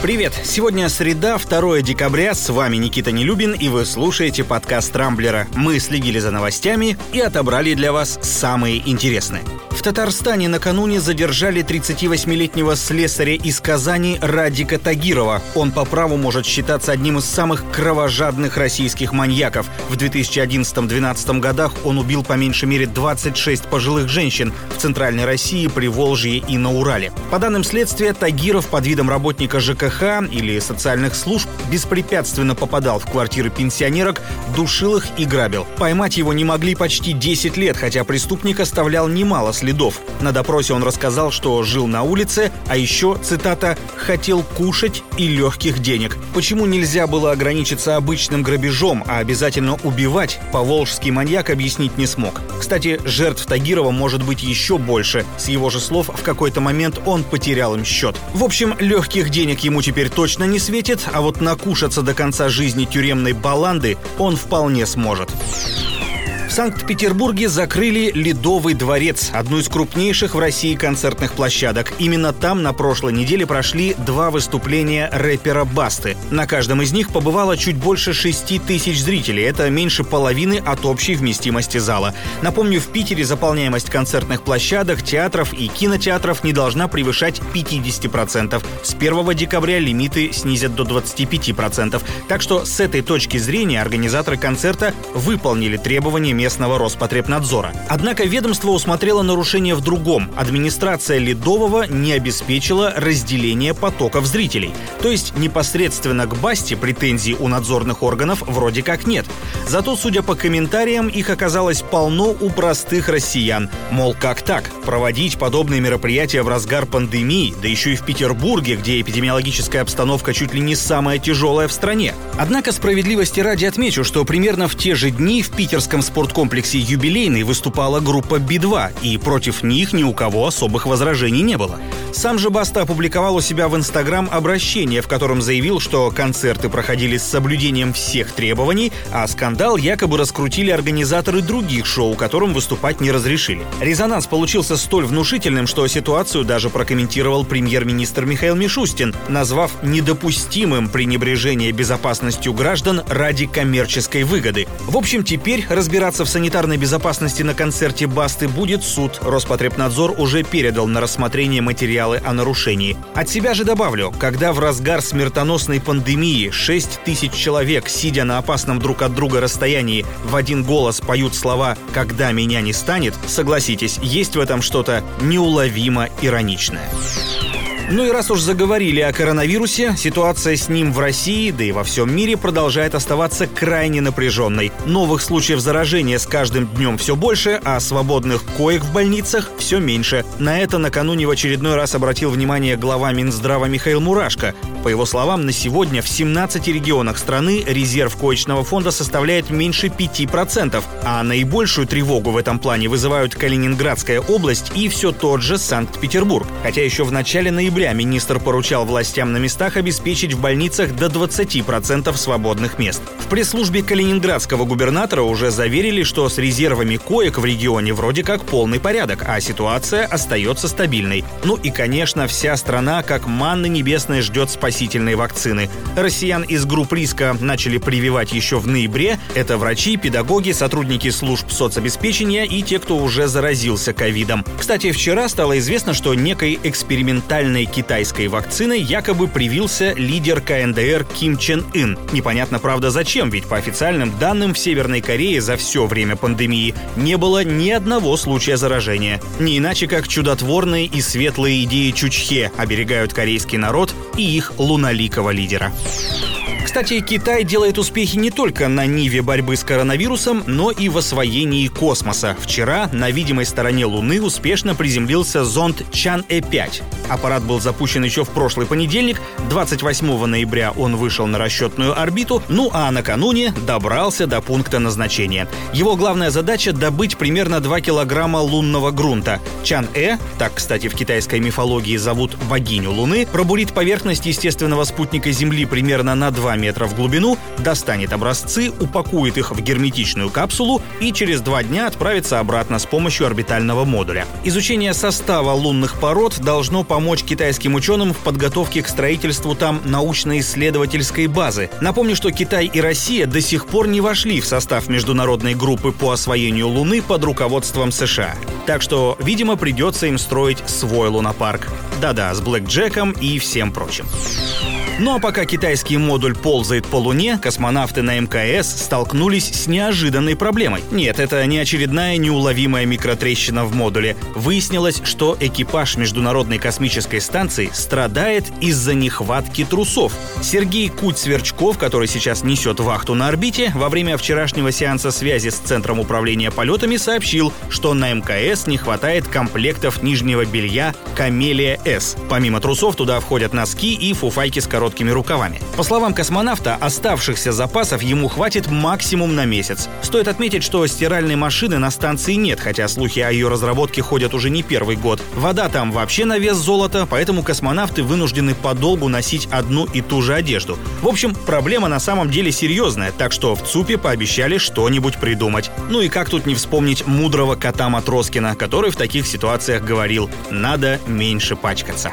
Привет! Сегодня среда, 2 декабря. С вами Никита Нелюбин, и вы слушаете подкаст Рамблера. Мы следили за новостями и отобрали для вас самые интересные. В Татарстане накануне задержали 38-летнего слесаря из Казани Радика Тагирова. Он по праву может считаться одним из самых кровожадных российских маньяков. В 2011-2012 годах он убил по меньшей мере 26 пожилых женщин в Центральной России, Приволжье и на Урале. По данным следствия, Тагиров под видом работника ЖКХ или социальных служб беспрепятственно попадал в квартиры пенсионерок, душил их и грабил. Поймать его не могли почти 10 лет, хотя преступник оставлял немало следов. На допросе он рассказал, что жил на улице, а еще, цитата, «хотел кушать и легких денег». Почему нельзя было ограничиться обычным грабежом, а обязательно убивать, поволжский маньяк объяснить не смог. Кстати, жертв Тагирова может быть еще больше. С его же слов, в какой-то момент он потерял им счет. В общем, легких денег ему теперь точно не светит, а вот накушаться до конца жизни тюремной баланды он вполне сможет. Санкт-Петербурге закрыли Ледовый дворец, одну из крупнейших в России концертных площадок. Именно там на прошлой неделе прошли два выступления рэпера Басты. На каждом из них побывало чуть больше 6 тысяч зрителей. Это меньше половины от общей вместимости зала. Напомню, в Питере заполняемость концертных площадок, театров и кинотеатров не должна превышать 50%. С 1 декабря лимиты снизят до 25%. Так что с этой точки зрения организаторы концерта выполнили требования местного Роспотребнадзора. Однако ведомство усмотрело нарушение в другом. Администрация Ледового не обеспечила разделение потоков зрителей. То есть непосредственно к Басте претензий у надзорных органов вроде как нет. Зато, судя по комментариям, их оказалось полно у простых россиян. Мол, как так? Проводить подобные мероприятия в разгар пандемии, да еще и в Петербурге, где эпидемиологическая обстановка чуть ли не самая тяжелая в стране. Однако справедливости ради отмечу, что примерно в те же дни в питерском спорткомплексе комплексе «Юбилейный» выступала группа «Би-2», и против них ни у кого особых возражений не было. Сам же Баста опубликовал у себя в Инстаграм обращение, в котором заявил, что концерты проходили с соблюдением всех требований, а скандал якобы раскрутили организаторы других шоу, которым выступать не разрешили. Резонанс получился столь внушительным, что ситуацию даже прокомментировал премьер-министр Михаил Мишустин, назвав недопустимым пренебрежение безопасностью граждан ради коммерческой выгоды. В общем, теперь разбираться в в санитарной безопасности на концерте Басты будет суд. Роспотребнадзор уже передал на рассмотрение материалы о нарушении. От себя же добавлю, когда в разгар смертоносной пандемии 6 тысяч человек, сидя на опасном друг от друга расстоянии, в один голос поют слова «Когда меня не станет», согласитесь, есть в этом что-то неуловимо ироничное. Ну и раз уж заговорили о коронавирусе, ситуация с ним в России, да и во всем мире продолжает оставаться крайне напряженной. Новых случаев заражения с каждым днем все больше, а свободных коек в больницах все меньше. На это накануне в очередной раз обратил внимание глава Минздрава Михаил Мурашко. По его словам, на сегодня в 17 регионах страны резерв коечного фонда составляет меньше 5%, а наибольшую тревогу в этом плане вызывают Калининградская область и все тот же Санкт-Петербург. Хотя еще в начале ноября ноября министр поручал властям на местах обеспечить в больницах до 20% свободных мест. В пресс-службе калининградского губернатора уже заверили, что с резервами коек в регионе вроде как полный порядок, а ситуация остается стабильной. Ну и, конечно, вся страна как манны небесной ждет спасительной вакцины. Россиян из групп риска начали прививать еще в ноябре. Это врачи, педагоги, сотрудники служб соцобеспечения и те, кто уже заразился ковидом. Кстати, вчера стало известно, что некой экспериментальной китайской вакциной якобы привился лидер КНДР Ким Чен Ын. Непонятно, правда, зачем, ведь по официальным данным в Северной Корее за все время пандемии не было ни одного случая заражения. Не иначе, как чудотворные и светлые идеи Чучхе оберегают корейский народ и их луналикого лидера. Кстати, Китай делает успехи не только на ниве борьбы с коронавирусом, но и в освоении космоса. Вчера на видимой стороне Луны успешно приземлился зонд Чан-Э-5. Аппарат был запущен еще в прошлый понедельник. 28 ноября он вышел на расчетную орбиту, ну а накануне добрался до пункта назначения. Его главная задача — добыть примерно 2 килограмма лунного грунта. Чан-Э, так, кстати, в китайской мифологии зовут богиню Луны, пробурит поверхность естественного спутника Земли примерно на 2 километра в глубину, достанет образцы, упакует их в герметичную капсулу и через два дня отправится обратно с помощью орбитального модуля. Изучение состава лунных пород должно помочь китайским ученым в подготовке к строительству там научно-исследовательской базы. Напомню, что Китай и Россия до сих пор не вошли в состав международной группы по освоению Луны под руководством США. Так что, видимо, придется им строить свой лунопарк. Да-да, с Блэк Джеком и всем прочим. Ну а пока китайский модуль ползает по Луне, космонавты на МКС столкнулись с неожиданной проблемой. Нет, это не очередная неуловимая микротрещина в модуле. Выяснилось, что экипаж Международной космической станции страдает из-за нехватки трусов. Сергей Куть-Сверчков, который сейчас несет вахту на орбите, во время вчерашнего сеанса связи с Центром управления полетами сообщил, что на МКС не хватает комплектов нижнего белья «Камелия С». Помимо трусов туда входят носки и фуфайки с короткой короткими рукавами. По словам космонавта, оставшихся запасов ему хватит максимум на месяц. Стоит отметить, что стиральной машины на станции нет, хотя слухи о ее разработке ходят уже не первый год. Вода там вообще на вес золота, поэтому космонавты вынуждены подолгу носить одну и ту же одежду. В общем, проблема на самом деле серьезная, так что в ЦУПе пообещали что-нибудь придумать. Ну и как тут не вспомнить мудрого кота Матроскина, который в таких ситуациях говорил «надо меньше пачкаться».